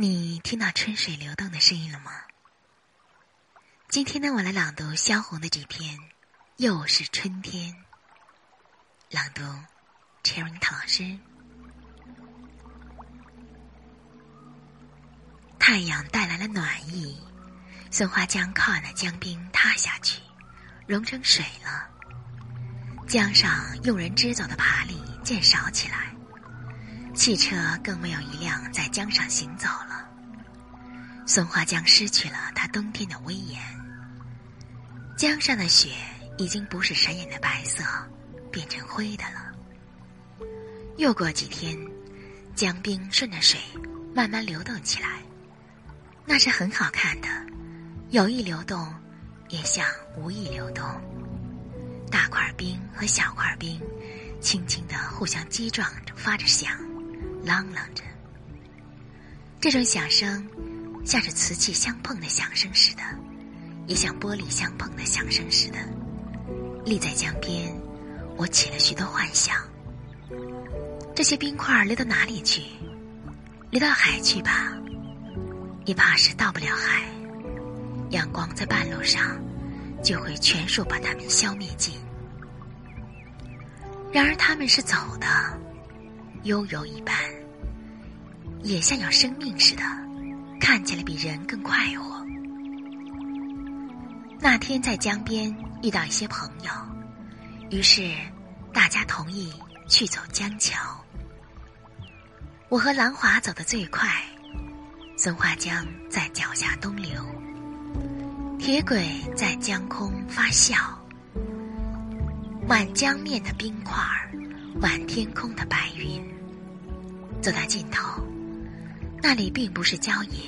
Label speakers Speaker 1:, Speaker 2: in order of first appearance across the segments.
Speaker 1: 你听到春水流动的声音了吗？今天呢，我来朗读萧红的这篇《又是春天》。朗读 c h e r i n 老师。太阳带来了暖意，松花江靠岸的江冰塌下去，融成水了。江上用人支走的爬犁渐少起来。汽车更没有一辆在江上行走了。松花江失去了它冬天的威严。江上的雪已经不是闪眼的白色，变成灰的了。又过几天，江冰顺着水慢慢流动起来，那是很好看的，有意流动，也像无意流动。大块冰和小块冰，轻轻的互相击撞着，发着响。啷啷着，这种响声像着瓷器相碰的响声似的，也像玻璃相碰的响声似的。立在江边，我起了许多幻想。这些冰块流到哪里去？流到海去吧？也怕是到不了海。阳光在半路上就会全数把它们消灭尽。然而他们是走的。悠游一般，也像有生命似的，看起来比人更快活。那天在江边遇到一些朋友，于是大家同意去走江桥。我和兰华走得最快，松花江在脚下东流，铁轨在江空发笑，满江面的冰块儿。满天空的白云，走到尽头，那里并不是郊野，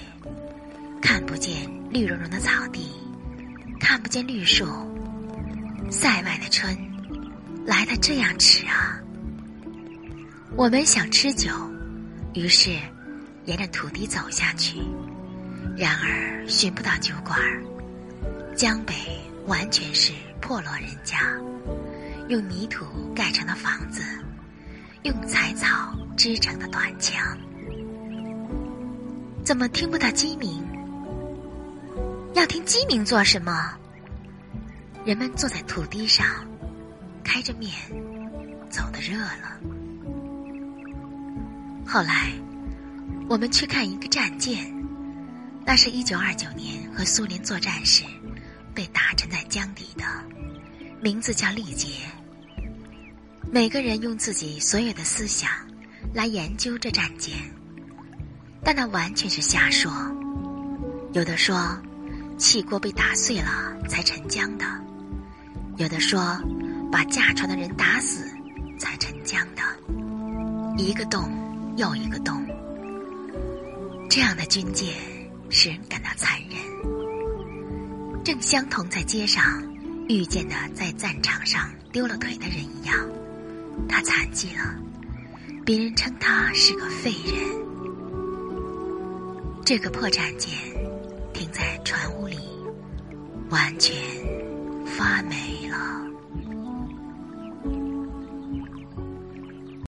Speaker 1: 看不见绿茸茸的草地，看不见绿树。塞外的春，来的这样迟啊！我们想吃酒，于是沿着土地走下去，然而寻不到酒馆。江北完全是破落人家。用泥土盖成的房子，用柴草织成的短墙，怎么听不到鸡鸣？要听鸡鸣做什么？人们坐在土地上，开着面，走得热了。后来，我们去看一个战舰，那是一九二九年和苏联作战时被打沉在江底的，名字叫力杰。每个人用自己所有的思想来研究这战舰，但那完全是瞎说。有的说气锅被打碎了才沉江的，有的说把驾船的人打死才沉江的，一个洞又一个洞。这样的军舰使人感到残忍，正相同在街上遇见的在战场上丢了腿的人一样。他残疾了，别人称他是个废人。这个破战舰停在船坞里，完全发霉了。